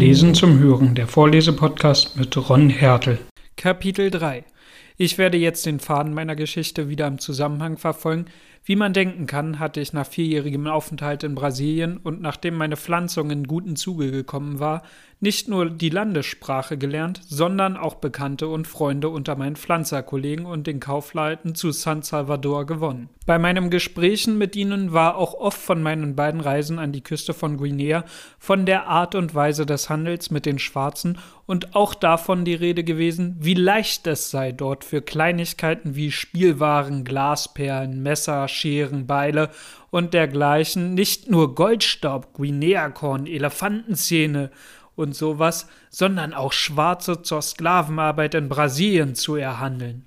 Lesen zum Hören, der Vorlesepodcast mit Ron Hertel. Kapitel 3 Ich werde jetzt den Faden meiner Geschichte wieder im Zusammenhang verfolgen, wie man denken kann, hatte ich nach vierjährigem Aufenthalt in Brasilien und nachdem meine Pflanzung in guten Zuge gekommen war, nicht nur die Landessprache gelernt, sondern auch Bekannte und Freunde unter meinen Pflanzerkollegen und den Kaufleuten zu San Salvador gewonnen. Bei meinen Gesprächen mit ihnen war auch oft von meinen beiden Reisen an die Küste von Guinea, von der Art und Weise des Handels mit den Schwarzen und auch davon die Rede gewesen, wie leicht es sei, dort für Kleinigkeiten wie Spielwaren, Glasperlen, Messer, Scheren, Beile und dergleichen nicht nur Goldstaub, Guineakorn, Elefantenzähne und sowas, sondern auch Schwarze zur Sklavenarbeit in Brasilien zu erhandeln.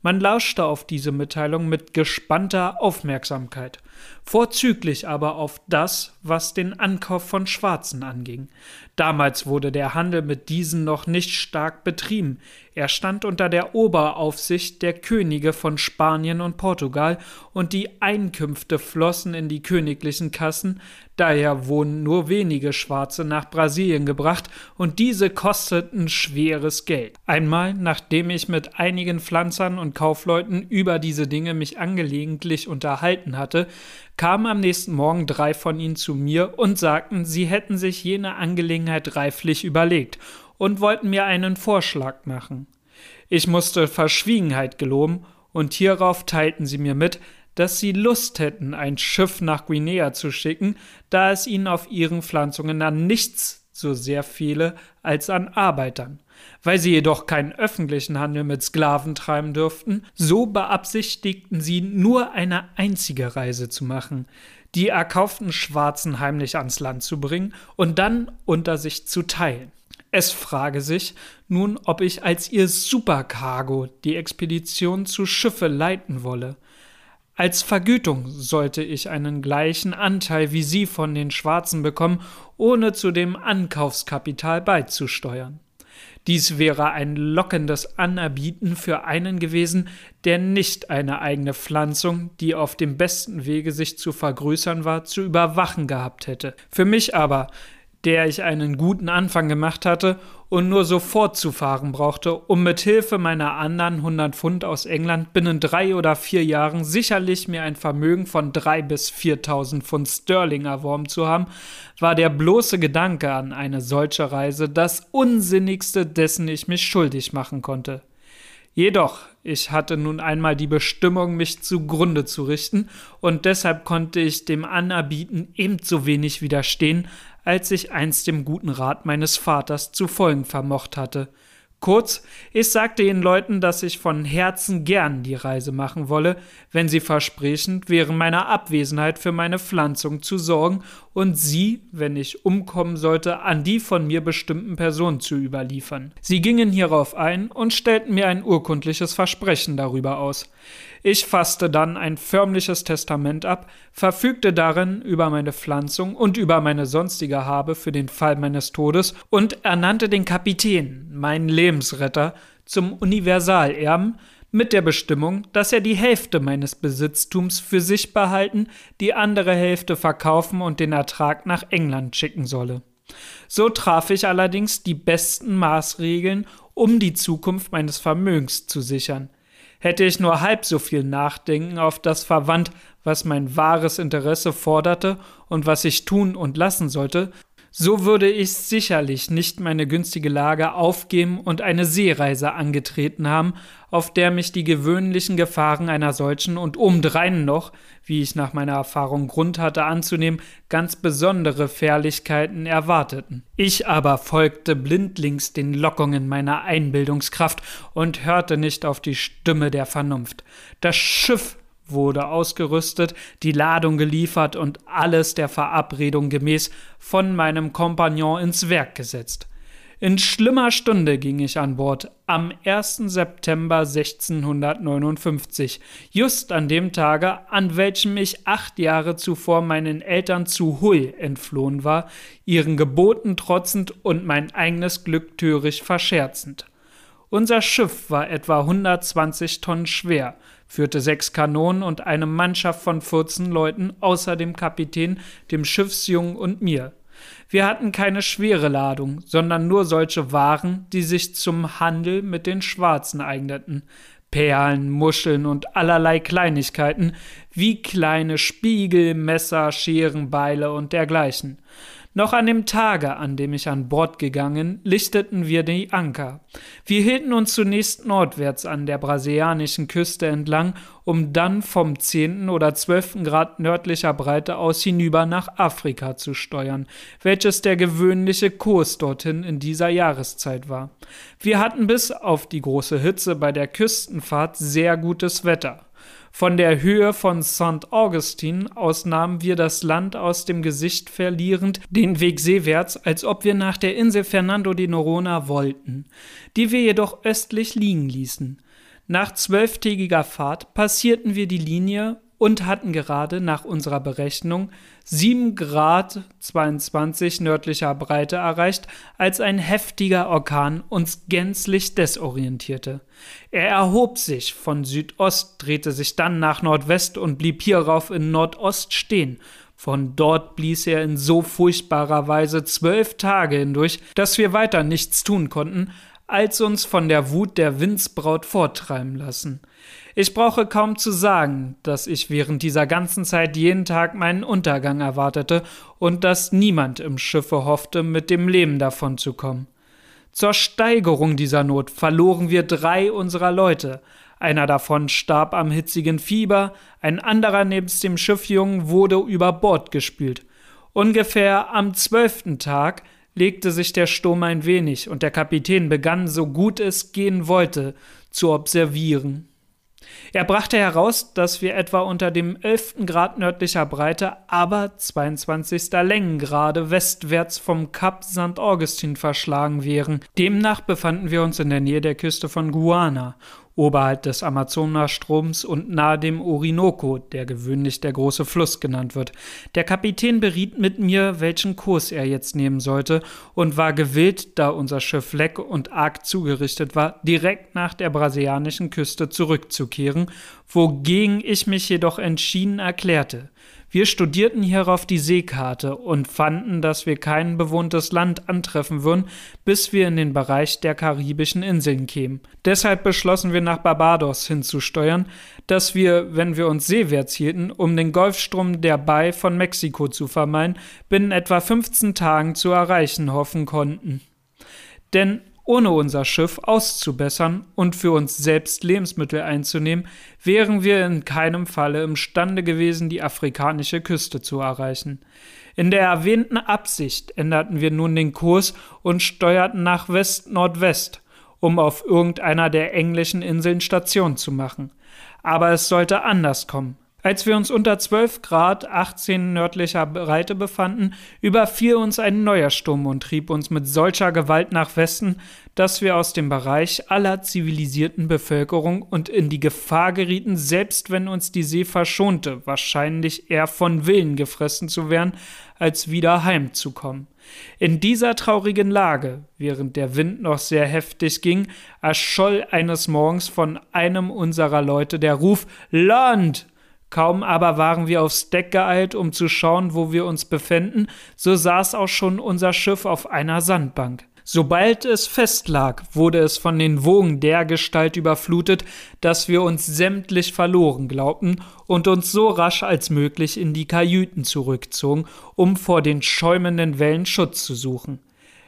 Man lauschte auf diese Mitteilung mit gespannter Aufmerksamkeit, vorzüglich aber auf das, was den Ankauf von Schwarzen anging. Damals wurde der Handel mit diesen noch nicht stark betrieben, er stand unter der Oberaufsicht der Könige von Spanien und Portugal, und die Einkünfte flossen in die königlichen Kassen, daher wurden nur wenige Schwarze nach Brasilien gebracht, und diese kosteten schweres Geld. Einmal, nachdem ich mit einigen Pflanzern und Kaufleuten über diese Dinge mich angelegentlich unterhalten hatte, kamen am nächsten Morgen drei von ihnen zu mir und sagten, sie hätten sich jene Angelegenheit reiflich überlegt und wollten mir einen Vorschlag machen. Ich musste Verschwiegenheit geloben, und hierauf teilten sie mir mit, dass sie Lust hätten, ein Schiff nach Guinea zu schicken, da es ihnen auf ihren Pflanzungen an nichts so sehr fehle als an Arbeitern. Weil sie jedoch keinen öffentlichen Handel mit Sklaven treiben dürften, so beabsichtigten sie nur eine einzige Reise zu machen, die erkauften Schwarzen heimlich ans Land zu bringen und dann unter sich zu teilen. Es frage sich nun, ob ich als ihr Supercargo die Expedition zu Schiffe leiten wolle. Als Vergütung sollte ich einen gleichen Anteil wie Sie von den Schwarzen bekommen, ohne zu dem Ankaufskapital beizusteuern. Dies wäre ein lockendes Anerbieten für einen gewesen, der nicht eine eigene Pflanzung, die auf dem besten Wege sich zu vergrößern war, zu überwachen gehabt hätte. Für mich aber, der ich einen guten Anfang gemacht hatte und nur sofort zu fahren brauchte, um mit Hilfe meiner anderen 100 Pfund aus England binnen drei oder vier Jahren sicherlich mir ein Vermögen von drei bis 4.000 Pfund Sterling erworben zu haben, war der bloße Gedanke an eine solche Reise das Unsinnigste, dessen ich mich schuldig machen konnte. Jedoch, ich hatte nun einmal die Bestimmung, mich zugrunde zu richten, und deshalb konnte ich dem Anerbieten ebenso wenig widerstehen, als ich einst dem guten Rat meines Vaters zu folgen vermocht hatte. Kurz, ich sagte den Leuten, dass ich von Herzen gern die Reise machen wolle, wenn sie versprechen, während meiner Abwesenheit für meine Pflanzung zu sorgen und sie, wenn ich umkommen sollte, an die von mir bestimmten Personen zu überliefern. Sie gingen hierauf ein und stellten mir ein urkundliches Versprechen darüber aus. Ich fasste dann ein förmliches Testament ab, verfügte darin über meine Pflanzung und über meine sonstige Habe für den Fall meines Todes und ernannte den Kapitän, meinen Lebensretter, zum Universalerben, mit der Bestimmung, dass er die Hälfte meines Besitztums für sich behalten, die andere Hälfte verkaufen und den Ertrag nach England schicken solle. So traf ich allerdings die besten Maßregeln, um die Zukunft meines Vermögens zu sichern. Hätte ich nur halb so viel Nachdenken auf das verwandt, was mein wahres Interesse forderte und was ich tun und lassen sollte, so würde ich sicherlich nicht meine günstige Lage aufgeben und eine Seereise angetreten haben, auf der mich die gewöhnlichen Gefahren einer solchen und obendrein noch, wie ich nach meiner Erfahrung Grund hatte anzunehmen, ganz besondere Fährlichkeiten erwarteten. Ich aber folgte blindlings den Lockungen meiner Einbildungskraft und hörte nicht auf die Stimme der Vernunft. Das Schiff wurde ausgerüstet, die Ladung geliefert und alles der Verabredung gemäß von meinem Kompagnon ins Werk gesetzt. In schlimmer Stunde ging ich an Bord am 1. September 1659, just an dem Tage, an welchem ich acht Jahre zuvor meinen Eltern zu Hull entflohen war, ihren Geboten trotzend und mein eigenes Glück töricht verscherzend. Unser Schiff war etwa 120 Tonnen schwer, führte sechs Kanonen und eine Mannschaft von 14 Leuten außer dem Kapitän, dem Schiffsjungen und mir. Wir hatten keine schwere Ladung, sondern nur solche Waren, die sich zum Handel mit den Schwarzen eigneten. Perlen, Muscheln und allerlei Kleinigkeiten, wie kleine Spiegel, Messer, Scheren, Beile und dergleichen. Noch an dem Tage, an dem ich an Bord gegangen, lichteten wir die Anker. Wir hielten uns zunächst nordwärts an der brasilianischen Küste entlang, um dann vom 10. oder 12. Grad nördlicher Breite aus hinüber nach Afrika zu steuern, welches der gewöhnliche Kurs dorthin in dieser Jahreszeit war. Wir hatten bis auf die große Hitze bei der Küstenfahrt sehr gutes Wetter. Von der Höhe von St. Augustin aus nahmen wir das Land aus dem Gesicht verlierend den Weg seewärts, als ob wir nach der Insel Fernando de Noronha wollten, die wir jedoch östlich liegen ließen. Nach zwölftägiger Fahrt passierten wir die Linie und hatten gerade nach unserer Berechnung 7 Grad 22 nördlicher Breite erreicht, als ein heftiger Orkan uns gänzlich desorientierte. Er erhob sich von Südost, drehte sich dann nach Nordwest und blieb hierauf in Nordost stehen. Von dort blies er in so furchtbarer Weise zwölf Tage hindurch, dass wir weiter nichts tun konnten, als uns von der Wut der Windsbraut forttreiben lassen. Ich brauche kaum zu sagen, dass ich während dieser ganzen Zeit jeden Tag meinen Untergang erwartete und dass niemand im Schiffe hoffte, mit dem Leben davonzukommen. Zur Steigerung dieser Not verloren wir drei unserer Leute. Einer davon starb am hitzigen Fieber, ein anderer nebst dem Schiffjungen wurde über Bord gespült. Ungefähr am zwölften Tag legte sich der Sturm ein wenig und der Kapitän begann, so gut es gehen wollte, zu observieren. Er brachte heraus, dass wir etwa unter dem 11. Grad nördlicher Breite, aber 22. Längengrade westwärts vom Kap St. Augustin verschlagen wären. Demnach befanden wir uns in der Nähe der Küste von Guana oberhalb des Amazonastroms und nahe dem Orinoco, der gewöhnlich der große Fluss genannt wird. Der Kapitän beriet mit mir, welchen Kurs er jetzt nehmen sollte, und war gewillt, da unser Schiff leck und arg zugerichtet war, direkt nach der brasilianischen Küste zurückzukehren, wogegen ich mich jedoch entschieden erklärte. Wir studierten hierauf die Seekarte und fanden, dass wir kein bewohntes Land antreffen würden, bis wir in den Bereich der karibischen Inseln kämen. Deshalb beschlossen wir nach Barbados hinzusteuern, dass wir, wenn wir uns seewärts hielten, um den Golfstrom der Bay von Mexiko zu vermeiden, binnen etwa 15 Tagen zu erreichen hoffen konnten. Denn ohne unser Schiff auszubessern und für uns selbst Lebensmittel einzunehmen, wären wir in keinem Falle imstande gewesen, die afrikanische Küste zu erreichen. In der erwähnten Absicht änderten wir nun den Kurs und steuerten nach West-Nordwest, um auf irgendeiner der englischen Inseln Station zu machen. Aber es sollte anders kommen. Als wir uns unter 12 Grad 18 nördlicher Breite befanden, überfiel uns ein neuer Sturm und trieb uns mit solcher Gewalt nach Westen, dass wir aus dem Bereich aller zivilisierten Bevölkerung und in die Gefahr gerieten, selbst wenn uns die See verschonte, wahrscheinlich eher von Willen gefressen zu werden, als wieder heimzukommen. In dieser traurigen Lage, während der Wind noch sehr heftig ging, erscholl eines Morgens von einem unserer Leute der Ruf Land! Kaum aber waren wir aufs Deck geeilt, um zu schauen, wo wir uns befänden, so saß auch schon unser Schiff auf einer Sandbank. Sobald es festlag, wurde es von den Wogen dergestalt überflutet, dass wir uns sämtlich verloren glaubten und uns so rasch als möglich in die Kajüten zurückzogen, um vor den schäumenden Wellen Schutz zu suchen.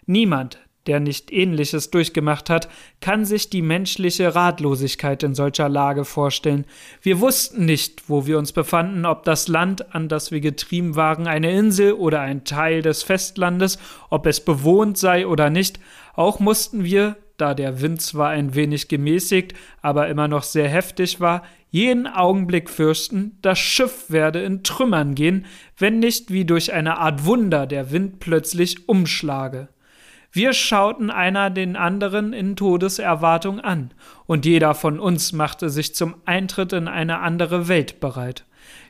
Niemand, der nicht Ähnliches durchgemacht hat, kann sich die menschliche Ratlosigkeit in solcher Lage vorstellen. Wir wussten nicht, wo wir uns befanden, ob das Land, an das wir getrieben waren, eine Insel oder ein Teil des Festlandes, ob es bewohnt sei oder nicht. Auch mussten wir, da der Wind zwar ein wenig gemäßigt, aber immer noch sehr heftig war, jeden Augenblick fürchten, das Schiff werde in Trümmern gehen, wenn nicht wie durch eine Art Wunder der Wind plötzlich umschlage. Wir schauten einer den anderen in Todeserwartung an, und jeder von uns machte sich zum Eintritt in eine andere Welt bereit.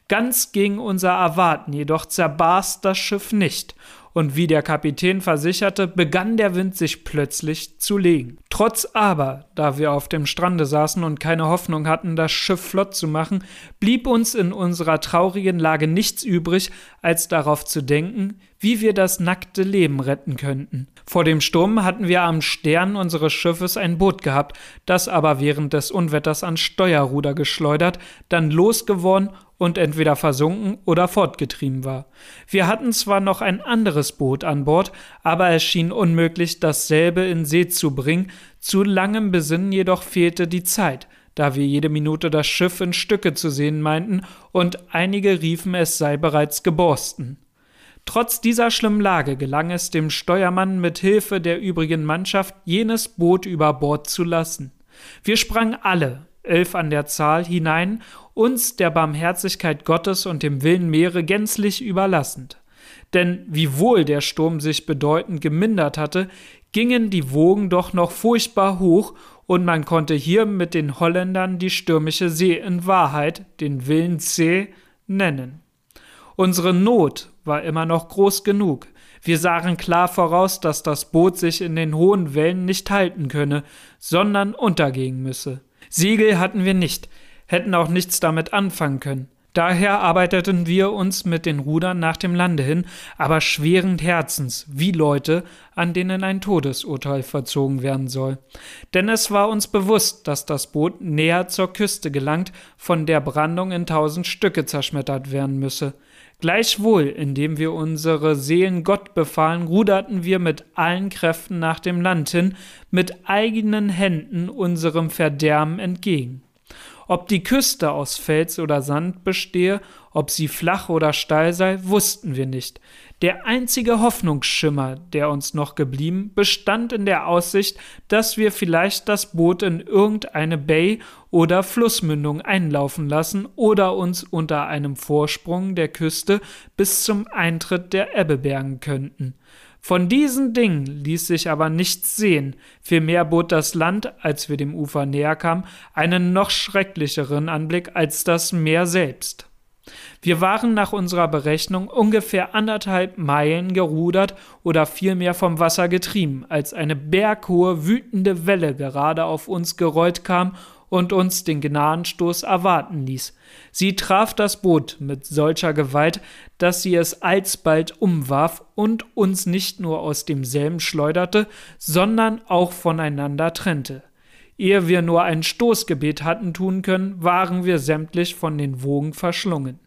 Ganz gegen unser Erwarten jedoch zerbarst das Schiff nicht, und wie der Kapitän versicherte, begann der Wind sich plötzlich zu legen. Trotz aber, da wir auf dem Strande saßen und keine Hoffnung hatten, das Schiff flott zu machen, blieb uns in unserer traurigen Lage nichts übrig, als darauf zu denken, wie wir das nackte Leben retten könnten. Vor dem Sturm hatten wir am Stern unseres Schiffes ein Boot gehabt, das aber während des Unwetters an Steuerruder geschleudert, dann losgeworden und entweder versunken oder fortgetrieben war. Wir hatten zwar noch ein anderes Boot an Bord, aber es schien unmöglich, dasselbe in See zu bringen, zu langem Besinnen jedoch fehlte die Zeit, da wir jede Minute das Schiff in Stücke zu sehen meinten, und einige riefen, es sei bereits geborsten. Trotz dieser schlimmen Lage gelang es dem Steuermann mit Hilfe der übrigen Mannschaft, jenes Boot über Bord zu lassen. Wir sprangen alle, elf an der Zahl, hinein, uns der Barmherzigkeit Gottes und dem Willen Meere gänzlich überlassend. Denn wiewohl der Sturm sich bedeutend gemindert hatte, gingen die Wogen doch noch furchtbar hoch, und man konnte hier mit den Holländern die stürmische See in Wahrheit, den Willen See, nennen. Unsere Not war immer noch groß genug. Wir sahen klar voraus, dass das Boot sich in den hohen Wellen nicht halten könne, sondern untergehen müsse. Segel hatten wir nicht, hätten auch nichts damit anfangen können. Daher arbeiteten wir uns mit den Rudern nach dem Lande hin, aber schweren Herzens, wie Leute, an denen ein Todesurteil verzogen werden soll. Denn es war uns bewusst, dass das Boot näher zur Küste gelangt, von der Brandung in tausend Stücke zerschmettert werden müsse. Gleichwohl, indem wir unsere Seelen Gott befahlen, ruderten wir mit allen Kräften nach dem Land hin, mit eigenen Händen unserem Verderben entgegen. Ob die Küste aus Fels oder Sand bestehe, ob sie flach oder steil sei, wussten wir nicht. Der einzige Hoffnungsschimmer, der uns noch geblieben, bestand in der Aussicht, dass wir vielleicht das Boot in irgendeine Bay oder Flussmündung einlaufen lassen oder uns unter einem Vorsprung der Küste bis zum Eintritt der Ebbe bergen könnten. Von diesen Dingen ließ sich aber nichts sehen, vielmehr bot das Land, als wir dem Ufer näher kamen, einen noch schrecklicheren Anblick als das Meer selbst. Wir waren nach unserer Berechnung ungefähr anderthalb Meilen gerudert oder vielmehr vom Wasser getrieben, als eine berghohe, wütende Welle gerade auf uns gerollt kam und uns den Gnadenstoß erwarten ließ. Sie traf das Boot mit solcher Gewalt, dass sie es alsbald umwarf und uns nicht nur aus demselben schleuderte, sondern auch voneinander trennte. Ehe wir nur ein Stoßgebet hatten tun können, waren wir sämtlich von den Wogen verschlungen.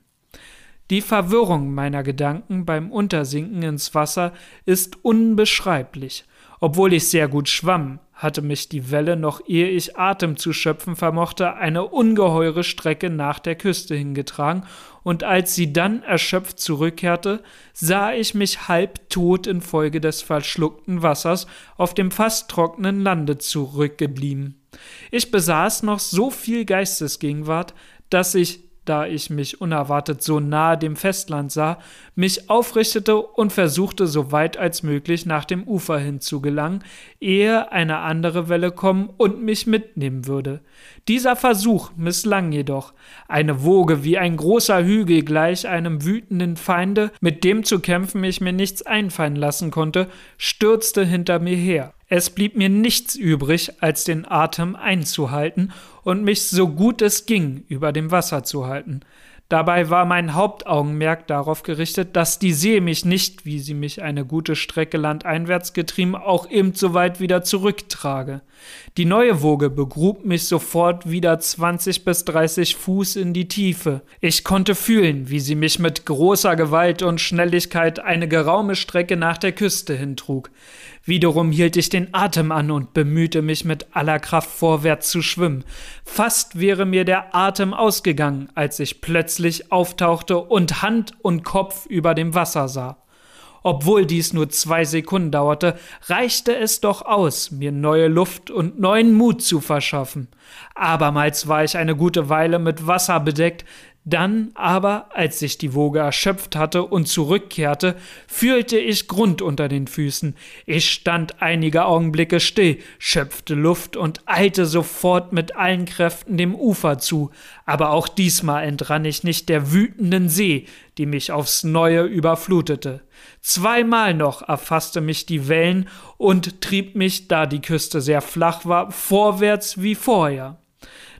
Die Verwirrung meiner Gedanken beim Untersinken ins Wasser ist unbeschreiblich. Obwohl ich sehr gut schwamm, hatte mich die Welle noch ehe ich Atem zu schöpfen vermochte, eine ungeheure Strecke nach der Küste hingetragen, und als sie dann erschöpft zurückkehrte, sah ich mich halb tot infolge des verschluckten Wassers auf dem fast trockenen Lande zurückgeblieben. Ich besaß noch so viel Geistesgegenwart, dass ich da ich mich unerwartet so nahe dem Festland sah, mich aufrichtete und versuchte so weit als möglich nach dem Ufer hin zu gelangen, ehe eine andere Welle kommen und mich mitnehmen würde. Dieser Versuch misslang jedoch. Eine Woge wie ein großer Hügel gleich einem wütenden Feinde, mit dem zu kämpfen ich mir nichts einfallen lassen konnte, stürzte hinter mir her. Es blieb mir nichts übrig, als den Atem einzuhalten und mich so gut es ging über dem Wasser zu halten. Dabei war mein Hauptaugenmerk darauf gerichtet, dass die See mich nicht, wie sie mich eine gute Strecke landeinwärts getrieben, auch ebenso weit wieder zurücktrage. Die neue Woge begrub mich sofort wieder 20 bis 30 Fuß in die Tiefe. Ich konnte fühlen, wie sie mich mit großer Gewalt und Schnelligkeit eine geraume Strecke nach der Küste hintrug. Wiederum hielt ich den Atem an und bemühte mich mit aller Kraft vorwärts zu schwimmen. Fast wäre mir der Atem ausgegangen, als ich plötzlich auftauchte und Hand und Kopf über dem Wasser sah. Obwohl dies nur zwei Sekunden dauerte, reichte es doch aus, mir neue Luft und neuen Mut zu verschaffen. Abermals war ich eine gute Weile mit Wasser bedeckt, Dann aber, als sich die Woge erschöpft hatte und zurückkehrte, fühlte ich Grund unter den Füßen. Ich stand einige Augenblicke still, schöpfte Luft und eilte sofort mit allen Kräften dem Ufer zu, aber auch diesmal entrann ich nicht der wütenden See, die mich aufs neue überflutete. Zweimal noch erfasste mich die Wellen und trieb mich, da die Küste sehr flach war, vorwärts wie vorher.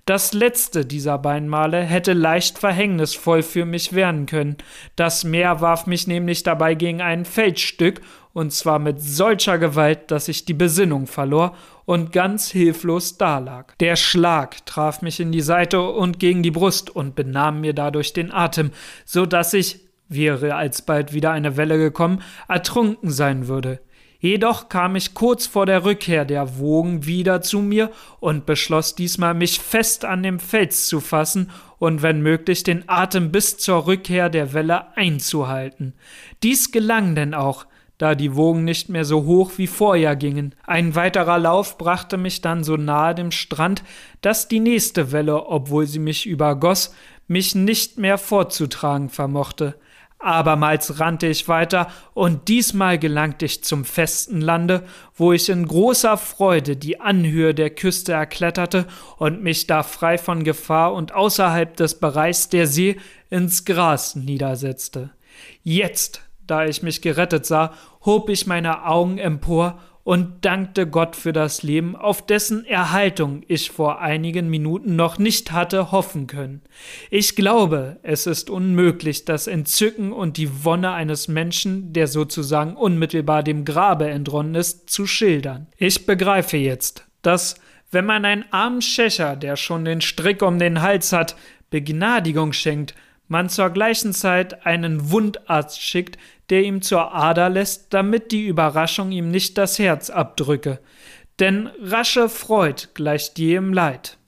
Das letzte dieser beiden Male hätte leicht verhängnisvoll für mich werden können. Das Meer warf mich nämlich dabei gegen ein Felsstück, und zwar mit solcher Gewalt, dass ich die Besinnung verlor und ganz hilflos dalag. Der Schlag traf mich in die Seite und gegen die Brust und benahm mir dadurch den Atem, so dass ich, wäre alsbald wieder eine Welle gekommen, ertrunken sein würde. Jedoch kam ich kurz vor der Rückkehr der Wogen wieder zu mir und beschloss diesmal, mich fest an dem Fels zu fassen und wenn möglich den Atem bis zur Rückkehr der Welle einzuhalten. Dies gelang denn auch, da die Wogen nicht mehr so hoch wie vorher gingen. Ein weiterer Lauf brachte mich dann so nahe dem Strand, dass die nächste Welle, obwohl sie mich übergoss, mich nicht mehr fortzutragen vermochte. Abermals rannte ich weiter, und diesmal gelangte ich zum festen Lande, wo ich in großer Freude die Anhöhe der Küste erkletterte und mich da frei von Gefahr und außerhalb des Bereichs der See ins Gras niedersetzte. Jetzt, da ich mich gerettet sah, hob ich meine Augen empor und dankte Gott für das Leben, auf dessen Erhaltung ich vor einigen Minuten noch nicht hatte hoffen können. Ich glaube, es ist unmöglich, das Entzücken und die Wonne eines Menschen, der sozusagen unmittelbar dem Grabe entronnen ist, zu schildern. Ich begreife jetzt, dass, wenn man einen armen Schächer, der schon den Strick um den Hals hat, Begnadigung schenkt, man zur gleichen Zeit einen Wundarzt schickt, der ihm zur Ader lässt, damit die Überraschung ihm nicht das Herz abdrücke. Denn rasche Freud gleicht jähem Leid.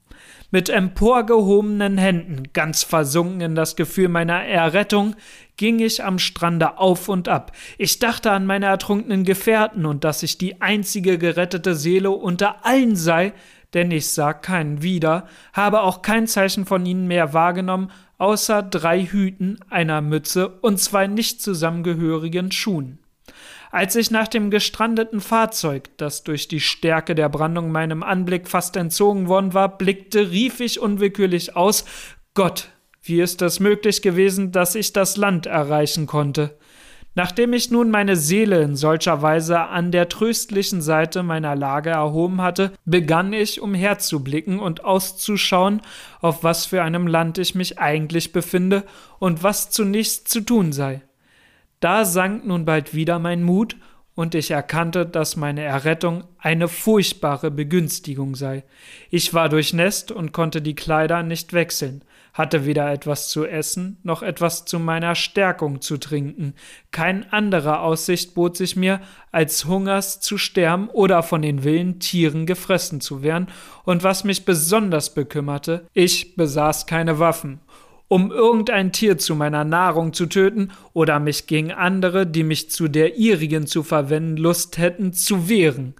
Mit emporgehobenen Händen, ganz versunken in das Gefühl meiner Errettung, ging ich am Strande auf und ab. Ich dachte an meine ertrunkenen Gefährten und dass ich die einzige gerettete Seele unter allen sei, denn ich sah keinen wieder, habe auch kein Zeichen von ihnen mehr wahrgenommen außer drei Hüten, einer Mütze und zwei nicht zusammengehörigen Schuhen. Als ich nach dem gestrandeten Fahrzeug, das durch die Stärke der Brandung meinem Anblick fast entzogen worden war, blickte, rief ich unwillkürlich aus Gott, wie ist das möglich gewesen, dass ich das Land erreichen konnte? Nachdem ich nun meine Seele in solcher Weise an der tröstlichen Seite meiner Lage erhoben hatte, begann ich umherzublicken und auszuschauen, auf was für einem Land ich mich eigentlich befinde und was zunächst zu tun sei. Da sank nun bald wieder mein Mut, und ich erkannte, dass meine Errettung eine furchtbare Begünstigung sei. Ich war durchnässt und konnte die Kleider nicht wechseln hatte weder etwas zu essen noch etwas zu meiner Stärkung zu trinken. Kein anderer Aussicht bot sich mir, als Hungers zu sterben oder von den wilden Tieren gefressen zu werden, und was mich besonders bekümmerte, ich besaß keine Waffen um irgendein Tier zu meiner Nahrung zu töten oder mich gegen andere, die mich zu der ihrigen zu verwenden Lust hätten, zu wehren.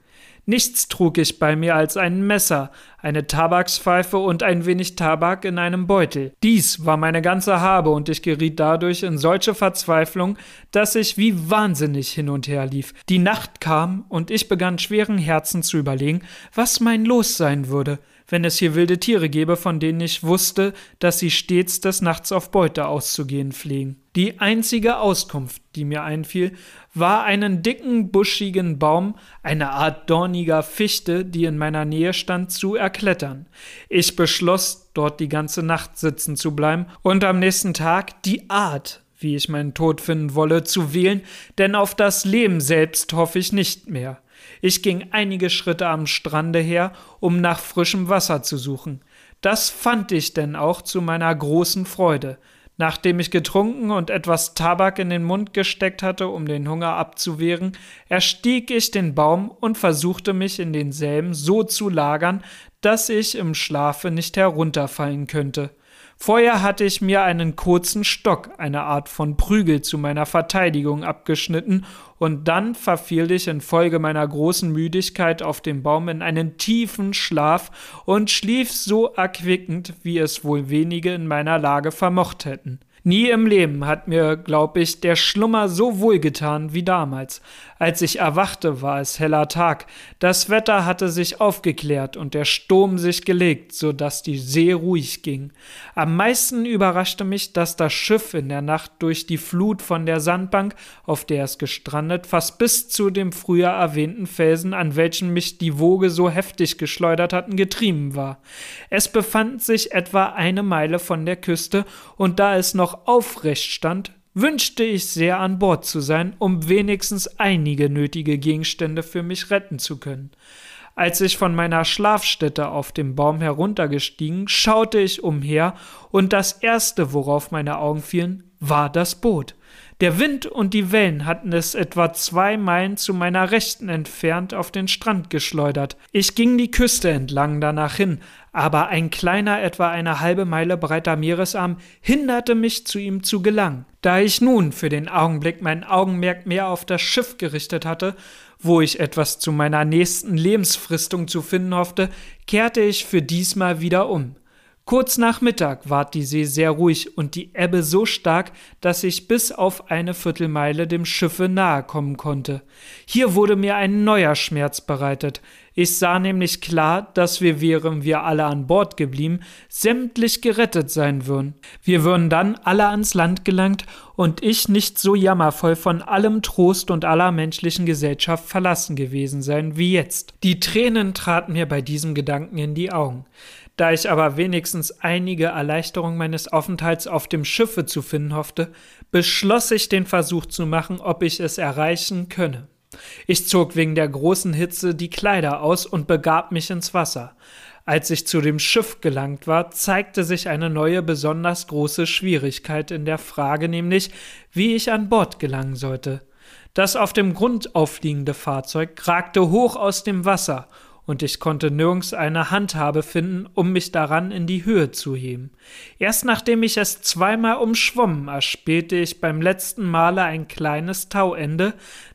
Nichts trug ich bei mir als ein Messer, eine Tabakspfeife und ein wenig Tabak in einem Beutel. Dies war meine ganze Habe, und ich geriet dadurch in solche Verzweiflung, dass ich wie wahnsinnig hin und her lief. Die Nacht kam, und ich begann schweren Herzen zu überlegen, was mein Los sein würde wenn es hier wilde Tiere gäbe, von denen ich wusste, dass sie stets des Nachts auf Beute auszugehen pflegen. Die einzige Auskunft, die mir einfiel, war einen dicken, buschigen Baum, eine Art dorniger Fichte, die in meiner Nähe stand, zu erklettern. Ich beschloss, dort die ganze Nacht sitzen zu bleiben und am nächsten Tag die Art, wie ich meinen Tod finden wolle, zu wählen, denn auf das Leben selbst hoffe ich nicht mehr. Ich ging einige Schritte am Strande her, um nach frischem Wasser zu suchen. Das fand ich denn auch zu meiner großen Freude. Nachdem ich getrunken und etwas Tabak in den Mund gesteckt hatte, um den Hunger abzuwehren, erstieg ich den Baum und versuchte mich in denselben so zu lagern, dass ich im Schlafe nicht herunterfallen könnte. Vorher hatte ich mir einen kurzen Stock, eine Art von Prügel zu meiner Verteidigung abgeschnitten, und dann verfiel ich infolge meiner großen Müdigkeit auf dem Baum in einen tiefen Schlaf und schlief so erquickend, wie es wohl wenige in meiner Lage vermocht hätten. Nie im Leben hat mir, glaub ich, der Schlummer so wohlgetan wie damals. Als ich erwachte, war es heller Tag. Das Wetter hatte sich aufgeklärt und der Sturm sich gelegt, so dass die See ruhig ging. Am meisten überraschte mich, dass das Schiff in der Nacht durch die Flut von der Sandbank, auf der es gestrandet, fast bis zu dem früher erwähnten Felsen, an welchen mich die Woge so heftig geschleudert hatten, getrieben war. Es befand sich etwa eine Meile von der Küste, und da es noch aufrecht stand, wünschte ich sehr an Bord zu sein, um wenigstens einige nötige Gegenstände für mich retten zu können. Als ich von meiner Schlafstätte auf dem Baum heruntergestiegen, schaute ich umher, und das erste, worauf meine Augen fielen, war das Boot. Der Wind und die Wellen hatten es etwa zwei Meilen zu meiner Rechten entfernt auf den Strand geschleudert. Ich ging die Küste entlang danach hin, aber ein kleiner, etwa eine halbe Meile breiter Meeresarm hinderte mich zu ihm zu gelangen. Da ich nun für den Augenblick mein Augenmerk mehr auf das Schiff gerichtet hatte, wo ich etwas zu meiner nächsten Lebensfristung zu finden hoffte, kehrte ich für diesmal wieder um. Kurz nach Mittag ward die See sehr ruhig und die Ebbe so stark, dass ich bis auf eine Viertelmeile dem Schiffe nahe kommen konnte. Hier wurde mir ein neuer Schmerz bereitet. Ich sah nämlich klar, dass wir, wären wir alle an Bord geblieben, sämtlich gerettet sein würden. Wir würden dann alle ans Land gelangt und ich nicht so jammervoll von allem Trost und aller menschlichen Gesellschaft verlassen gewesen sein wie jetzt. Die Tränen traten mir bei diesem Gedanken in die Augen. Da ich aber wenigstens einige Erleichterung meines Aufenthalts auf dem Schiffe zu finden hoffte, beschloss ich den Versuch zu machen, ob ich es erreichen könne. Ich zog wegen der großen Hitze die Kleider aus und begab mich ins Wasser. Als ich zu dem Schiff gelangt war, zeigte sich eine neue besonders große Schwierigkeit in der Frage, nämlich wie ich an Bord gelangen sollte. Das auf dem Grund aufliegende Fahrzeug ragte hoch aus dem Wasser und ich konnte nirgends eine Handhabe finden, um mich daran in die Höhe zu heben. Erst nachdem ich es zweimal umschwommen, erspähte ich beim letzten Male ein kleines Tauende,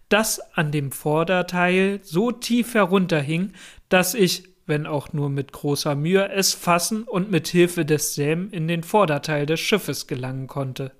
das an dem Vorderteil so tief herunterhing, dass ich, wenn auch nur mit großer Mühe, es fassen und mit Hilfe desselben in den Vorderteil des Schiffes gelangen konnte.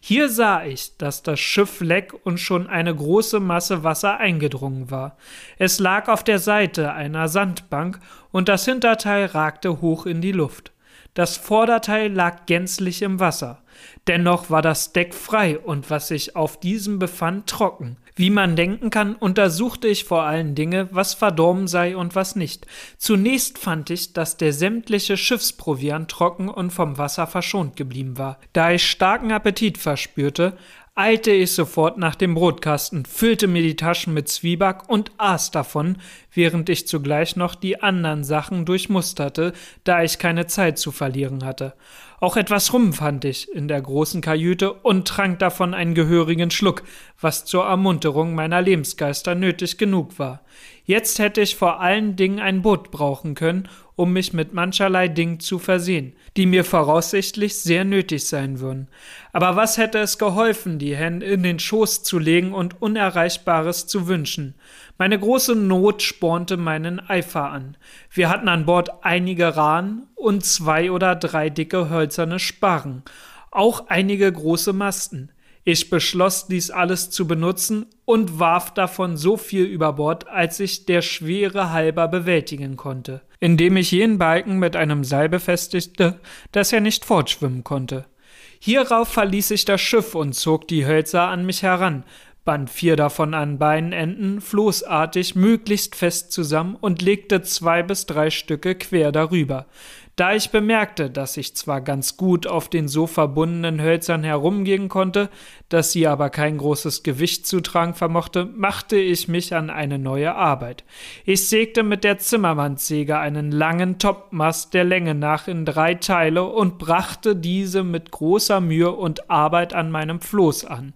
Hier sah ich, dass das Schiff leck und schon eine große Masse Wasser eingedrungen war. Es lag auf der Seite einer Sandbank und das Hinterteil ragte hoch in die Luft. Das Vorderteil lag gänzlich im Wasser. Dennoch war das Deck frei und was sich auf diesem befand trocken. Wie man denken kann, untersuchte ich vor allen Dingen, was verdorben sei und was nicht. Zunächst fand ich, dass der sämtliche Schiffsproviant trocken und vom Wasser verschont geblieben war. Da ich starken Appetit verspürte, eilte ich sofort nach dem Brotkasten, füllte mir die Taschen mit Zwieback und aß davon, während ich zugleich noch die anderen Sachen durchmusterte, da ich keine Zeit zu verlieren hatte. Auch etwas Rum fand ich in der großen Kajüte und trank davon einen gehörigen Schluck, was zur Ermunterung meiner Lebensgeister nötig genug war. Jetzt hätte ich vor allen Dingen ein Boot brauchen können, um mich mit mancherlei Dingen zu versehen, die mir voraussichtlich sehr nötig sein würden. Aber was hätte es geholfen, die Hände in den Schoß zu legen und Unerreichbares zu wünschen? Meine große Not spornte meinen Eifer an. Wir hatten an Bord einige Rahn und zwei oder drei dicke hölzerne Sparren, auch einige große Masten. Ich beschloss, dies alles zu benutzen und warf davon so viel über Bord, als ich der Schwere halber bewältigen konnte, indem ich jenen Balken mit einem Seil befestigte, dass er nicht fortschwimmen konnte. Hierauf verließ ich das Schiff und zog die Hölzer an mich heran, band vier davon an beiden Enden floßartig möglichst fest zusammen und legte zwei bis drei Stücke quer darüber. Da ich bemerkte, dass ich zwar ganz gut auf den so verbundenen Hölzern herumgehen konnte, dass sie aber kein großes Gewicht zu tragen vermochte, machte ich mich an eine neue Arbeit. Ich sägte mit der Zimmermannssäge einen langen Topmast der Länge nach in drei Teile und brachte diese mit großer Mühe und Arbeit an meinem Floß an.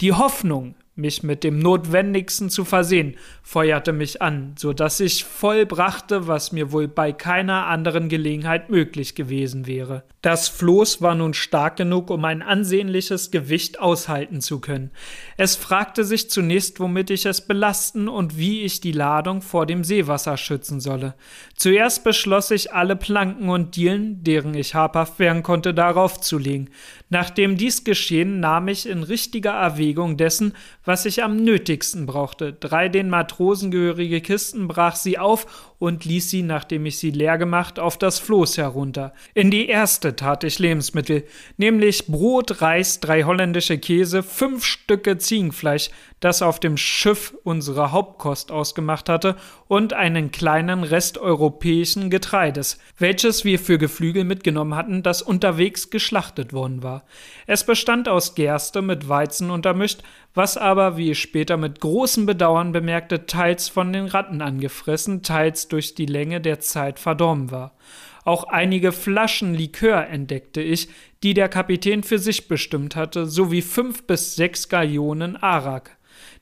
Die Hoffnung, mich mit dem Notwendigsten zu versehen, feuerte mich an, so dass ich vollbrachte, was mir wohl bei keiner anderen Gelegenheit möglich gewesen wäre. Das Floß war nun stark genug, um ein ansehnliches Gewicht aushalten zu können. Es fragte sich zunächst, womit ich es belasten und wie ich die Ladung vor dem Seewasser schützen solle. Zuerst beschloss ich, alle Planken und Dielen, deren ich habhaft werden konnte, darauf zu legen. Nachdem dies geschehen, nahm ich in richtiger Erwägung dessen, was ich am nötigsten brauchte. Drei den Matrosen gehörige Kisten brach sie auf und ließ sie, nachdem ich sie leer gemacht, auf das Floß herunter. In die erste tat ich Lebensmittel, nämlich Brot, Reis, drei holländische Käse, fünf Stücke Ziegenfleisch, das auf dem Schiff unsere Hauptkost ausgemacht hatte, und einen kleinen Rest europäischen Getreides, welches wir für Geflügel mitgenommen hatten, das unterwegs geschlachtet worden war. Es bestand aus Gerste mit Weizen untermischt, was aber, wie ich später mit großem Bedauern bemerkte, teils von den Ratten angefressen, teils durch die Länge der Zeit verdorben war. Auch einige Flaschen Likör entdeckte ich, die der Kapitän für sich bestimmt hatte, sowie fünf bis sechs Galionen Arak.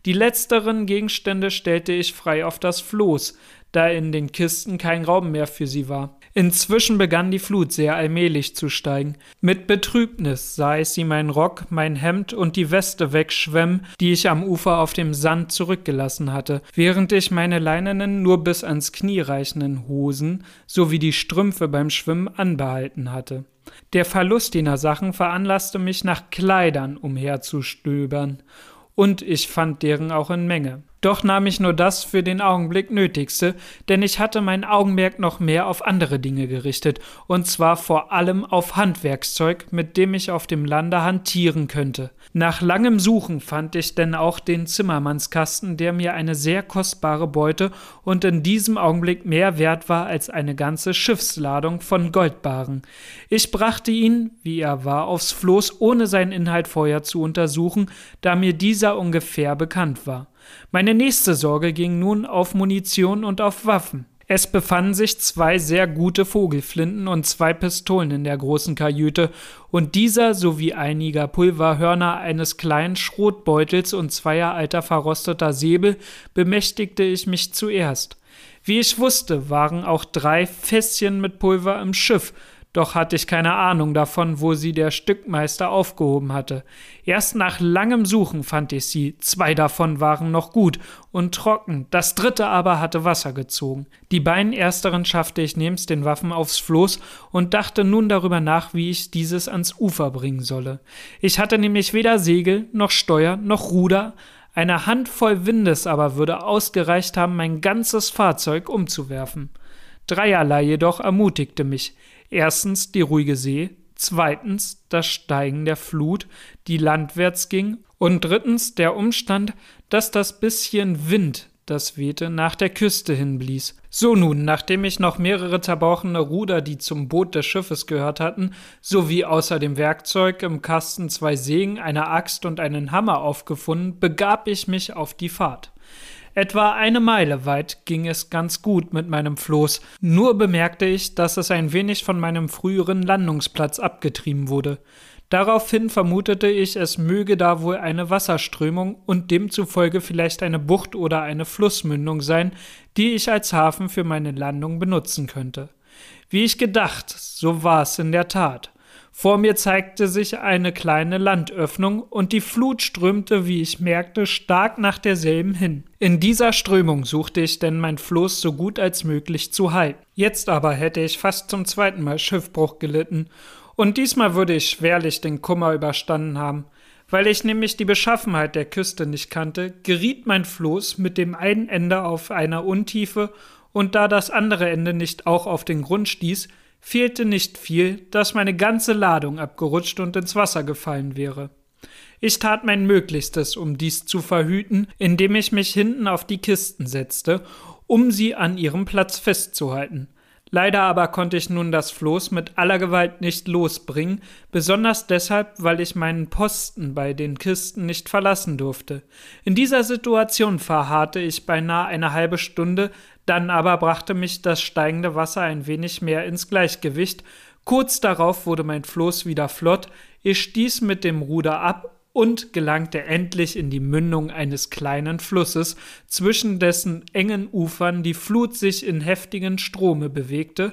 Die letzteren Gegenstände stellte ich frei auf das Floß, da in den Kisten kein Raum mehr für sie war. Inzwischen begann die Flut sehr allmählich zu steigen. Mit Betrübnis sah ich sie mein Rock, mein Hemd und die Weste wegschwemmen, die ich am Ufer auf dem Sand zurückgelassen hatte, während ich meine leinenen, nur bis ans Knie reichenden Hosen sowie die Strümpfe beim Schwimmen anbehalten hatte. Der Verlust jener Sachen veranlasste mich, nach Kleidern umherzustöbern, und ich fand deren auch in Menge. Doch nahm ich nur das für den Augenblick Nötigste, denn ich hatte mein Augenmerk noch mehr auf andere Dinge gerichtet, und zwar vor allem auf Handwerkszeug, mit dem ich auf dem Lande hantieren könnte. Nach langem Suchen fand ich denn auch den Zimmermannskasten, der mir eine sehr kostbare Beute und in diesem Augenblick mehr wert war als eine ganze Schiffsladung von Goldbaren. Ich brachte ihn, wie er war, aufs Floß, ohne seinen Inhalt vorher zu untersuchen, da mir dieser ungefähr bekannt war. Meine nächste Sorge ging nun auf Munition und auf Waffen. Es befanden sich zwei sehr gute Vogelflinten und zwei Pistolen in der großen Kajüte, und dieser sowie einiger Pulverhörner eines kleinen Schrotbeutels und zweier alter verrosteter Säbel bemächtigte ich mich zuerst. Wie ich wusste, waren auch drei Fässchen mit Pulver im Schiff, doch hatte ich keine Ahnung davon, wo sie der Stückmeister aufgehoben hatte. Erst nach langem Suchen fand ich sie, zwei davon waren noch gut und trocken, das dritte aber hatte Wasser gezogen. Die beiden ersteren schaffte ich nebst den Waffen aufs Floß und dachte nun darüber nach, wie ich dieses ans Ufer bringen solle. Ich hatte nämlich weder Segel, noch Steuer, noch Ruder, eine Handvoll Windes aber würde ausgereicht haben, mein ganzes Fahrzeug umzuwerfen. Dreierlei jedoch ermutigte mich. Erstens die ruhige See, zweitens das Steigen der Flut, die landwärts ging, und drittens der Umstand, dass das bisschen Wind, das wehte, nach der Küste hin blies. So nun, nachdem ich noch mehrere zerbrochene Ruder, die zum Boot des Schiffes gehört hatten, sowie außer dem Werkzeug im Kasten zwei Sägen, eine Axt und einen Hammer aufgefunden, begab ich mich auf die Fahrt. Etwa eine Meile weit ging es ganz gut mit meinem Floß, nur bemerkte ich, dass es ein wenig von meinem früheren Landungsplatz abgetrieben wurde. Daraufhin vermutete ich, es möge da wohl eine Wasserströmung und demzufolge vielleicht eine Bucht oder eine Flussmündung sein, die ich als Hafen für meine Landung benutzen könnte. Wie ich gedacht, so war es in der Tat. Vor mir zeigte sich eine kleine Landöffnung und die Flut strömte, wie ich merkte, stark nach derselben hin. In dieser Strömung suchte ich denn mein Floß so gut als möglich zu halten. Jetzt aber hätte ich fast zum zweiten Mal Schiffbruch gelitten und diesmal würde ich schwerlich den Kummer überstanden haben. Weil ich nämlich die Beschaffenheit der Küste nicht kannte, geriet mein Floß mit dem einen Ende auf einer Untiefe und da das andere Ende nicht auch auf den Grund stieß, fehlte nicht viel, dass meine ganze Ladung abgerutscht und ins Wasser gefallen wäre. Ich tat mein Möglichstes, um dies zu verhüten, indem ich mich hinten auf die Kisten setzte, um sie an ihrem Platz festzuhalten. Leider aber konnte ich nun das Floß mit aller Gewalt nicht losbringen, besonders deshalb, weil ich meinen Posten bei den Kisten nicht verlassen durfte. In dieser Situation verharrte ich beinahe eine halbe Stunde, dann aber brachte mich das steigende Wasser ein wenig mehr ins Gleichgewicht. Kurz darauf wurde mein Floß wieder flott, ich stieß mit dem Ruder ab und gelangte endlich in die Mündung eines kleinen Flusses, zwischen dessen engen Ufern die Flut sich in heftigen Strome bewegte,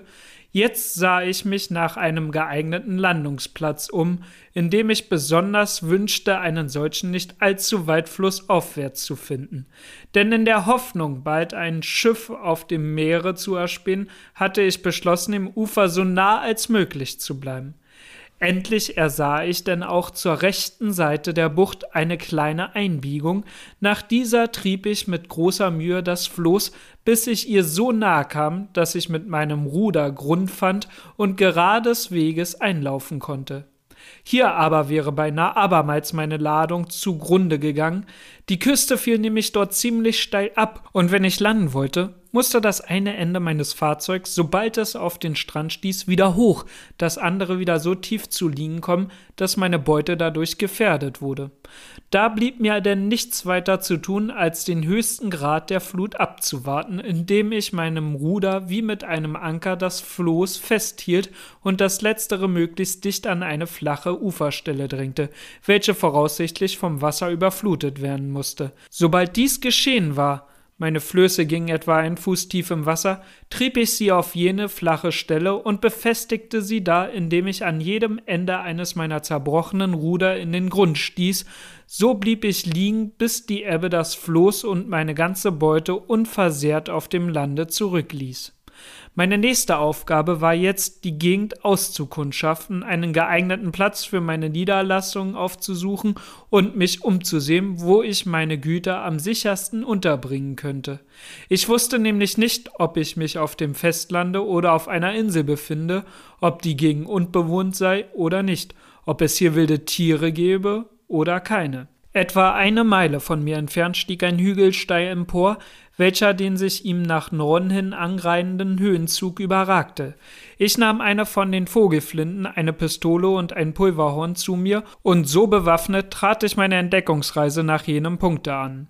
Jetzt sah ich mich nach einem geeigneten Landungsplatz um, in dem ich besonders wünschte, einen solchen nicht allzu weit flussaufwärts zu finden. Denn in der Hoffnung, bald ein Schiff auf dem Meere zu erspähen, hatte ich beschlossen, im Ufer so nah als möglich zu bleiben. Endlich ersah ich denn auch zur rechten Seite der Bucht eine kleine Einbiegung, nach dieser trieb ich mit großer Mühe das Floß, bis ich ihr so nahe kam, dass ich mit meinem Ruder Grund fand und gerades Weges einlaufen konnte. Hier aber wäre beinahe abermals meine Ladung zugrunde gegangen, die Küste fiel nämlich dort ziemlich steil ab, und wenn ich landen wollte, musste das eine Ende meines Fahrzeugs, sobald es auf den Strand stieß, wieder hoch, das andere wieder so tief zu liegen kommen, dass meine Beute dadurch gefährdet wurde. Da blieb mir denn nichts weiter zu tun, als den höchsten Grad der Flut abzuwarten, indem ich meinem Ruder wie mit einem Anker das Floß festhielt und das letztere möglichst dicht an eine flache Uferstelle drängte, welche voraussichtlich vom Wasser überflutet werden musste. Sobald dies geschehen war, meine Flöße gingen etwa einen Fuß tief im Wasser, trieb ich sie auf jene flache Stelle und befestigte sie da, indem ich an jedem Ende eines meiner zerbrochenen Ruder in den Grund stieß. So blieb ich liegen, bis die Ebbe das Floß und meine ganze Beute unversehrt auf dem Lande zurückließ. Meine nächste Aufgabe war jetzt, die Gegend auszukundschaften, einen geeigneten Platz für meine Niederlassung aufzusuchen und mich umzusehen, wo ich meine Güter am sichersten unterbringen könnte. Ich wusste nämlich nicht, ob ich mich auf dem Festlande oder auf einer Insel befinde, ob die Gegend unbewohnt sei oder nicht, ob es hier wilde Tiere gäbe oder keine. Etwa eine Meile von mir entfernt stieg ein Hügel steil empor, welcher den sich ihm nach Norden hin angreifenden Höhenzug überragte. Ich nahm eine von den Vogelflinten, eine Pistole und ein Pulverhorn zu mir, und so bewaffnet trat ich meine Entdeckungsreise nach jenem Punkte an.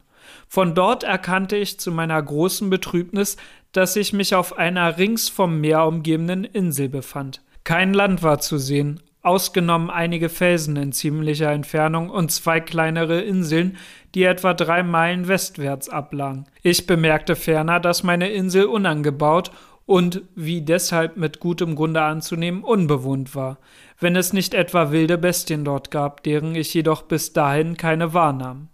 Von dort erkannte ich zu meiner großen Betrübnis, dass ich mich auf einer rings vom Meer umgebenen Insel befand. Kein Land war zu sehen, ausgenommen einige Felsen in ziemlicher Entfernung und zwei kleinere Inseln, die etwa drei Meilen westwärts ablagen. Ich bemerkte ferner, dass meine Insel unangebaut und, wie deshalb mit gutem Grunde anzunehmen, unbewohnt war, wenn es nicht etwa wilde Bestien dort gab, deren ich jedoch bis dahin keine wahrnahm.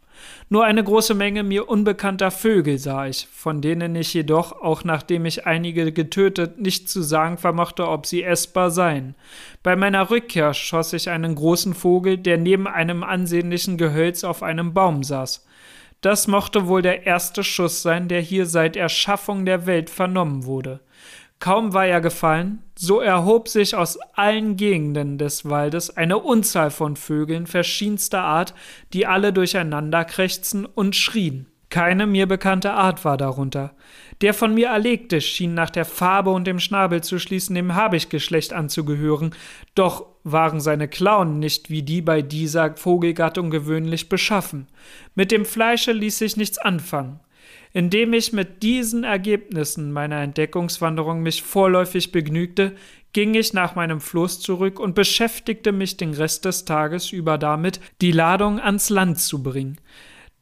Nur eine große Menge mir unbekannter Vögel sah ich, von denen ich jedoch, auch nachdem ich einige getötet, nicht zu sagen vermochte, ob sie essbar seien. Bei meiner Rückkehr schoss ich einen großen Vogel, der neben einem ansehnlichen Gehölz auf einem Baum saß. Das mochte wohl der erste Schuss sein, der hier seit Erschaffung der Welt vernommen wurde. Kaum war er gefallen, so erhob sich aus allen Gegenden des Waldes eine Unzahl von Vögeln verschiedenster Art, die alle durcheinander krächzten und schrien. Keine mir bekannte Art war darunter. Der von mir Erlegte schien nach der Farbe und dem Schnabel zu schließen dem Habichtgeschlecht anzugehören, doch waren seine Klauen nicht wie die bei dieser Vogelgattung gewöhnlich beschaffen. Mit dem Fleische ließ sich nichts anfangen. Indem ich mit diesen Ergebnissen meiner Entdeckungswanderung mich vorläufig begnügte, ging ich nach meinem Floß zurück und beschäftigte mich den Rest des Tages über damit, die Ladung ans Land zu bringen.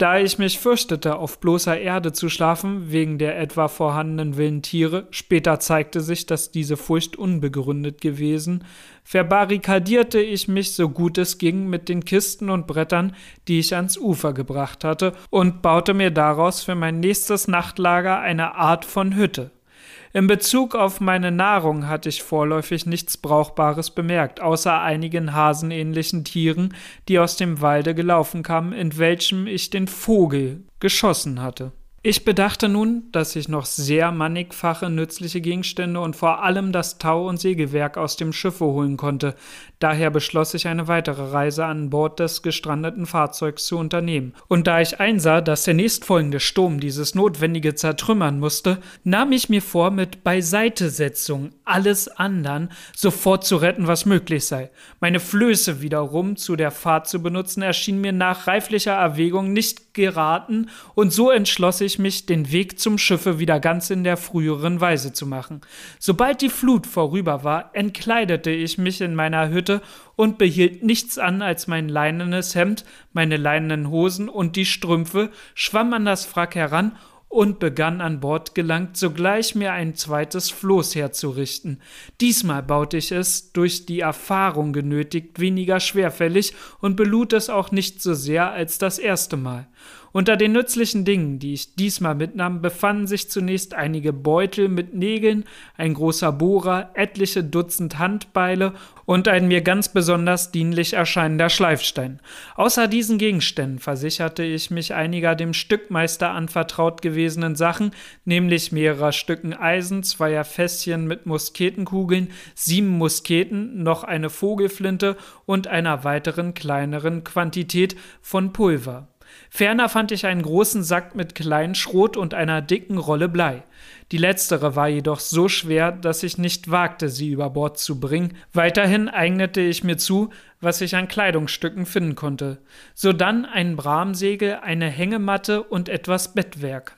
Da ich mich fürchtete, auf bloßer Erde zu schlafen, wegen der etwa vorhandenen wilden Tiere, später zeigte sich, dass diese Furcht unbegründet gewesen, verbarrikadierte ich mich so gut es ging mit den Kisten und Brettern, die ich ans Ufer gebracht hatte, und baute mir daraus für mein nächstes Nachtlager eine Art von Hütte. In Bezug auf meine Nahrung hatte ich vorläufig nichts Brauchbares bemerkt, außer einigen hasenähnlichen Tieren, die aus dem Walde gelaufen kamen, in welchem ich den Vogel geschossen hatte. Ich bedachte nun, dass ich noch sehr mannigfache nützliche Gegenstände und vor allem das Tau- und Sägewerk aus dem Schiffe holen konnte. Daher beschloss ich eine weitere Reise an Bord des gestrandeten Fahrzeugs zu unternehmen. Und da ich einsah, dass der nächstfolgende Sturm dieses Notwendige zertrümmern musste, nahm ich mir vor, mit Beiseitesetzung alles andern sofort zu retten, was möglich sei. Meine Flöße wiederum zu der Fahrt zu benutzen, erschien mir nach reiflicher Erwägung nicht geraten, und so entschloss ich mich, den Weg zum Schiffe wieder ganz in der früheren Weise zu machen. Sobald die Flut vorüber war, entkleidete ich mich in meiner Hütte und behielt nichts an als mein leinenes Hemd, meine leinenen Hosen und die Strümpfe, schwamm an das Wrack heran und begann an Bord gelangt, sogleich mir ein zweites Floß herzurichten. Diesmal baute ich es, durch die Erfahrung genötigt, weniger schwerfällig und belud es auch nicht so sehr als das erste Mal. Unter den nützlichen Dingen, die ich diesmal mitnahm, befanden sich zunächst einige Beutel mit Nägeln, ein großer Bohrer, etliche Dutzend Handbeile und ein mir ganz besonders dienlich erscheinender Schleifstein. Außer diesen Gegenständen versicherte ich mich einiger dem Stückmeister anvertraut gewesenen Sachen, nämlich mehrerer Stücken Eisen, zweier Fässchen mit Musketenkugeln, sieben Musketen, noch eine Vogelflinte und einer weiteren kleineren Quantität von Pulver. Ferner fand ich einen großen Sack mit Kleinschrot und einer dicken Rolle Blei. Die letztere war jedoch so schwer, dass ich nicht wagte, sie über Bord zu bringen. Weiterhin eignete ich mir zu, was ich an Kleidungsstücken finden konnte. Sodann ein Bramsegel, eine Hängematte und etwas Bettwerk.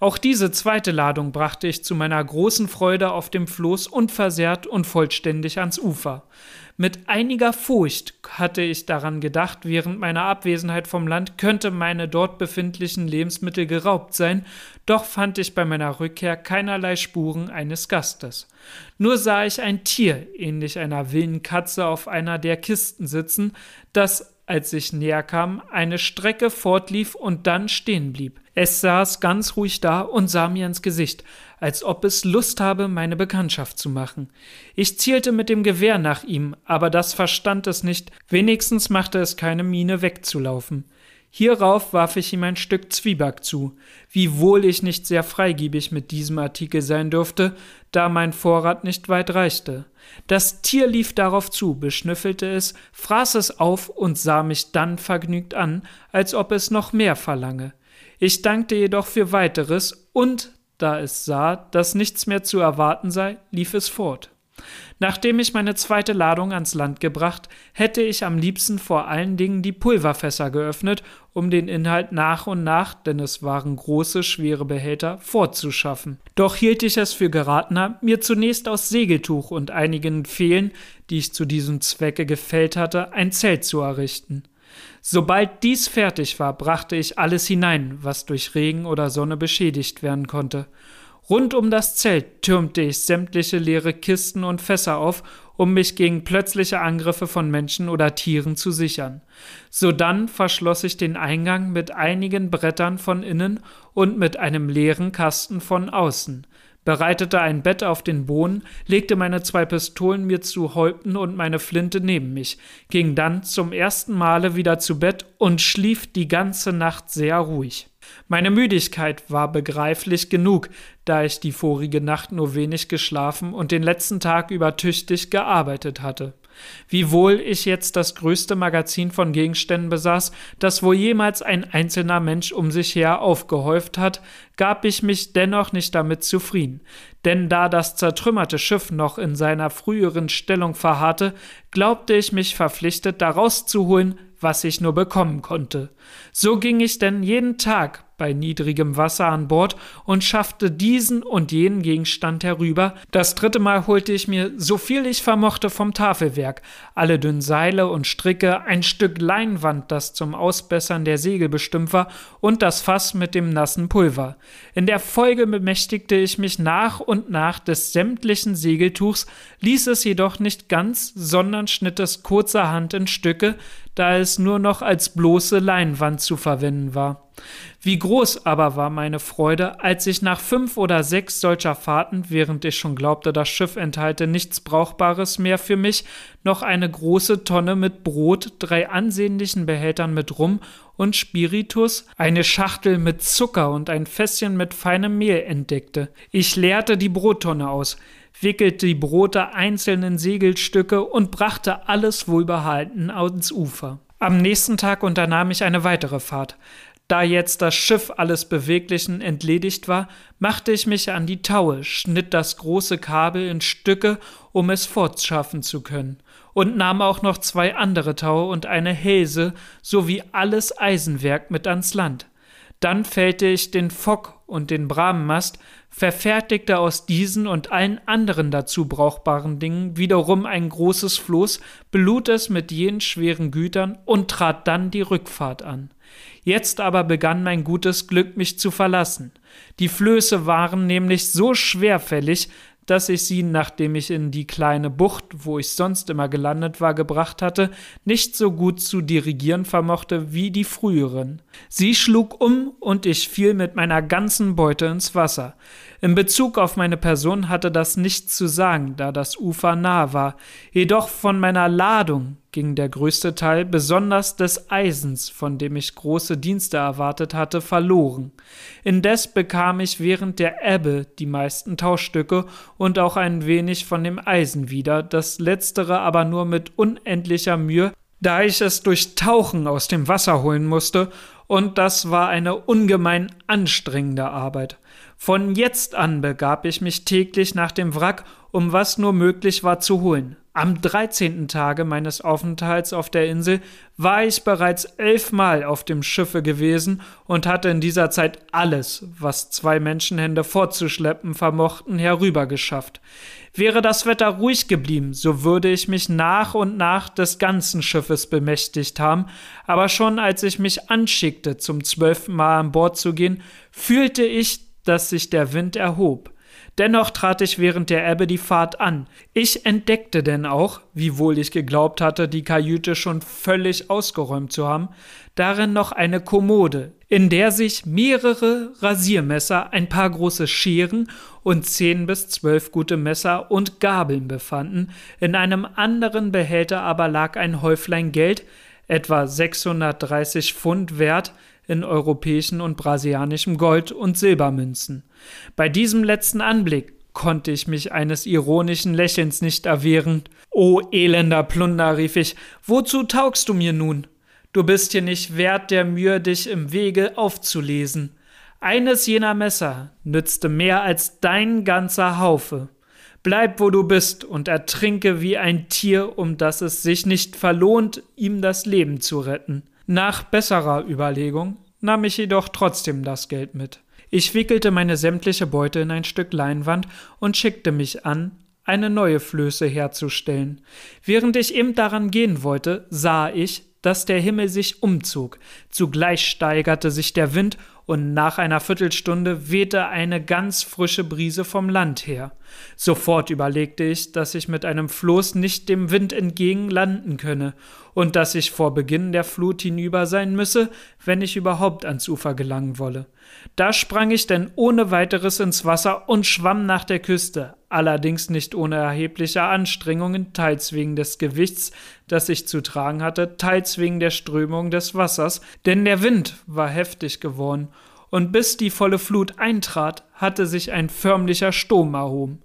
Auch diese zweite Ladung brachte ich zu meiner großen Freude auf dem Floß unversehrt und vollständig ans Ufer. Mit einiger Furcht hatte ich daran gedacht, während meiner Abwesenheit vom Land könnte meine dort befindlichen Lebensmittel geraubt sein, doch fand ich bei meiner Rückkehr keinerlei Spuren eines Gastes. Nur sah ich ein Tier, ähnlich einer wilden Katze, auf einer der Kisten sitzen, das als ich näher kam, eine Strecke fortlief und dann stehen blieb. Es saß ganz ruhig da und sah mir ins Gesicht, als ob es Lust habe, meine Bekanntschaft zu machen. Ich zielte mit dem Gewehr nach ihm, aber das verstand es nicht, wenigstens machte es keine Miene wegzulaufen. Hierauf warf ich ihm ein Stück Zwieback zu, wiewohl ich nicht sehr freigebig mit diesem Artikel sein durfte, da mein Vorrat nicht weit reichte. Das Tier lief darauf zu, beschnüffelte es, fraß es auf und sah mich dann vergnügt an, als ob es noch mehr verlange. Ich dankte jedoch für weiteres und, da es sah, dass nichts mehr zu erwarten sei, lief es fort. Nachdem ich meine zweite Ladung ans Land gebracht, hätte ich am liebsten vor allen Dingen die Pulverfässer geöffnet, um den Inhalt nach und nach, denn es waren große, schwere Behälter, fortzuschaffen. Doch hielt ich es für geratener, mir zunächst aus Segeltuch und einigen Fehlen, die ich zu diesem Zwecke gefällt hatte, ein Zelt zu errichten. Sobald dies fertig war, brachte ich alles hinein, was durch Regen oder Sonne beschädigt werden konnte, Rund um das Zelt türmte ich sämtliche leere Kisten und Fässer auf, um mich gegen plötzliche Angriffe von Menschen oder Tieren zu sichern. Sodann verschloss ich den Eingang mit einigen Brettern von innen und mit einem leeren Kasten von außen, bereitete ein Bett auf den Boden, legte meine zwei Pistolen mir zu Häupten und meine Flinte neben mich, ging dann zum ersten Male wieder zu Bett und schlief die ganze Nacht sehr ruhig. Meine Müdigkeit war begreiflich genug, da ich die vorige Nacht nur wenig geschlafen und den letzten Tag über tüchtig gearbeitet hatte. Wiewohl ich jetzt das größte Magazin von Gegenständen besaß, das wohl jemals ein einzelner Mensch um sich her aufgehäuft hat, gab ich mich dennoch nicht damit zufrieden, denn da das zertrümmerte Schiff noch in seiner früheren Stellung verharrte, glaubte ich mich verpflichtet, daraus zu holen, was ich nur bekommen konnte. So ging ich denn jeden Tag bei niedrigem Wasser an Bord und schaffte diesen und jenen Gegenstand herüber. Das dritte Mal holte ich mir, so viel ich vermochte, vom Tafelwerk, alle dünnen Seile und Stricke, ein Stück Leinwand, das zum Ausbessern der Segel bestimmt war, und das Fass mit dem nassen Pulver. In der Folge bemächtigte ich mich nach und nach des sämtlichen Segeltuchs, ließ es jedoch nicht ganz, sondern schnitt es kurzerhand in Stücke, da es nur noch als bloße Leinwand zu verwenden war. Wie groß aber war meine Freude, als ich nach fünf oder sechs solcher Fahrten, während ich schon glaubte, das Schiff enthalte nichts Brauchbares mehr für mich, noch eine große Tonne mit Brot, drei ansehnlichen Behältern mit Rum und Spiritus, eine Schachtel mit Zucker und ein Fässchen mit feinem Mehl entdeckte. Ich leerte die Brottonne aus, wickelte die Brote einzeln in Segelstücke und brachte alles wohlbehalten ans Ufer. Am nächsten Tag unternahm ich eine weitere Fahrt. Da jetzt das Schiff alles Beweglichen entledigt war, machte ich mich an die Taue, schnitt das große Kabel in Stücke, um es fortschaffen zu können, und nahm auch noch zwei andere Taue und eine Hälse sowie alles Eisenwerk mit ans Land. Dann fällte ich den Fock und den Brahmmast, verfertigte aus diesen und allen anderen dazu brauchbaren Dingen wiederum ein großes Floß, belud es mit jenen schweren Gütern und trat dann die Rückfahrt an. Jetzt aber begann mein gutes Glück mich zu verlassen. Die Flöße waren nämlich so schwerfällig, dass ich sie, nachdem ich in die kleine Bucht, wo ich sonst immer gelandet war, gebracht hatte, nicht so gut zu dirigieren vermochte wie die früheren. Sie schlug um und ich fiel mit meiner ganzen Beute ins Wasser. In Bezug auf meine Person hatte das nichts zu sagen, da das Ufer nah war, jedoch von meiner Ladung ging der größte Teil, besonders des Eisens, von dem ich große Dienste erwartet hatte, verloren. Indes bekam ich während der Ebbe die meisten Tauschstücke und auch ein wenig von dem Eisen wieder, das letztere aber nur mit unendlicher Mühe, da ich es durch Tauchen aus dem Wasser holen musste, und das war eine ungemein anstrengende Arbeit. Von jetzt an begab ich mich täglich nach dem Wrack, um was nur möglich war zu holen. Am dreizehnten Tage meines Aufenthalts auf der Insel war ich bereits elfmal auf dem Schiffe gewesen und hatte in dieser Zeit alles, was zwei Menschenhände fortzuschleppen vermochten, herübergeschafft. Wäre das Wetter ruhig geblieben, so würde ich mich nach und nach des ganzen Schiffes bemächtigt haben, aber schon als ich mich anschickte, zum zwölften Mal an Bord zu gehen, fühlte ich, dass sich der Wind erhob. Dennoch trat ich während der Ebbe die Fahrt an. Ich entdeckte denn auch, wiewohl ich geglaubt hatte, die Kajüte schon völlig ausgeräumt zu haben, darin noch eine Kommode, in der sich mehrere Rasiermesser, ein paar große Scheren und zehn bis zwölf gute Messer und Gabeln befanden. In einem anderen Behälter aber lag ein Häuflein Geld, etwa 630 Pfund wert, in europäischen und brasilianischem Gold und Silbermünzen. Bei diesem letzten Anblick konnte ich mich eines ironischen Lächelns nicht erwehren. O elender Plunder, rief ich, wozu taugst du mir nun? Du bist hier nicht wert der Mühe, dich im Wege aufzulesen. Eines jener Messer nützte mehr als dein ganzer Haufe. Bleib, wo du bist, und ertrinke wie ein Tier, um das es sich nicht verlohnt, ihm das Leben zu retten. Nach besserer Überlegung nahm ich jedoch trotzdem das Geld mit. Ich wickelte meine sämtliche Beute in ein Stück Leinwand und schickte mich an, eine neue Flöße herzustellen. Während ich eben daran gehen wollte, sah ich, dass der Himmel sich umzog. Zugleich steigerte sich der Wind und nach einer Viertelstunde wehte eine ganz frische Brise vom Land her. Sofort überlegte ich, dass ich mit einem Floß nicht dem Wind entgegen landen könne und dass ich vor Beginn der Flut hinüber sein müsse, wenn ich überhaupt ans Ufer gelangen wolle. Da sprang ich denn ohne weiteres ins Wasser und schwamm nach der Küste, allerdings nicht ohne erhebliche Anstrengungen, teils wegen des Gewichts, das ich zu tragen hatte, teils wegen der Strömung des Wassers, denn der Wind war heftig geworden, und bis die volle Flut eintrat, hatte sich ein förmlicher Sturm erhoben.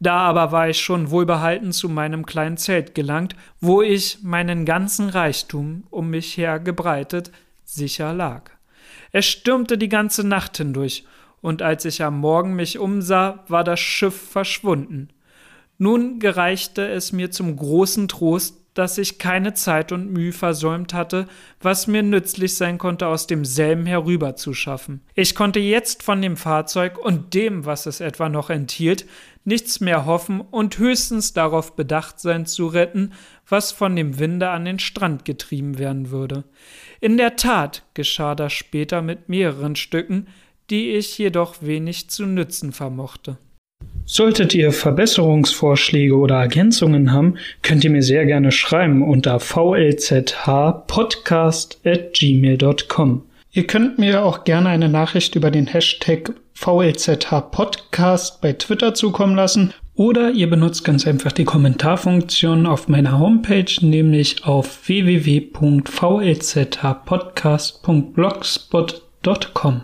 Da aber war ich schon wohlbehalten zu meinem kleinen Zelt gelangt, wo ich meinen ganzen Reichtum um mich her gebreitet sicher lag. Es stürmte die ganze Nacht hindurch, und als ich am Morgen mich umsah, war das Schiff verschwunden. Nun gereichte es mir zum großen Trost, dass ich keine Zeit und Mühe versäumt hatte, was mir nützlich sein konnte, aus demselben herüberzuschaffen. Ich konnte jetzt von dem Fahrzeug und dem, was es etwa noch enthielt, nichts mehr hoffen und höchstens darauf bedacht sein zu retten, was von dem Winde an den Strand getrieben werden würde. In der Tat geschah das später mit mehreren Stücken, die ich jedoch wenig zu nützen vermochte. Solltet ihr Verbesserungsvorschläge oder Ergänzungen haben, könnt ihr mir sehr gerne schreiben unter vlzhpodcast@gmail.com. Ihr könnt mir auch gerne eine Nachricht über den Hashtag VLZH bei Twitter zukommen lassen oder ihr benutzt ganz einfach die Kommentarfunktion auf meiner Homepage, nämlich auf www.vlzhpodcast.blogspot.com.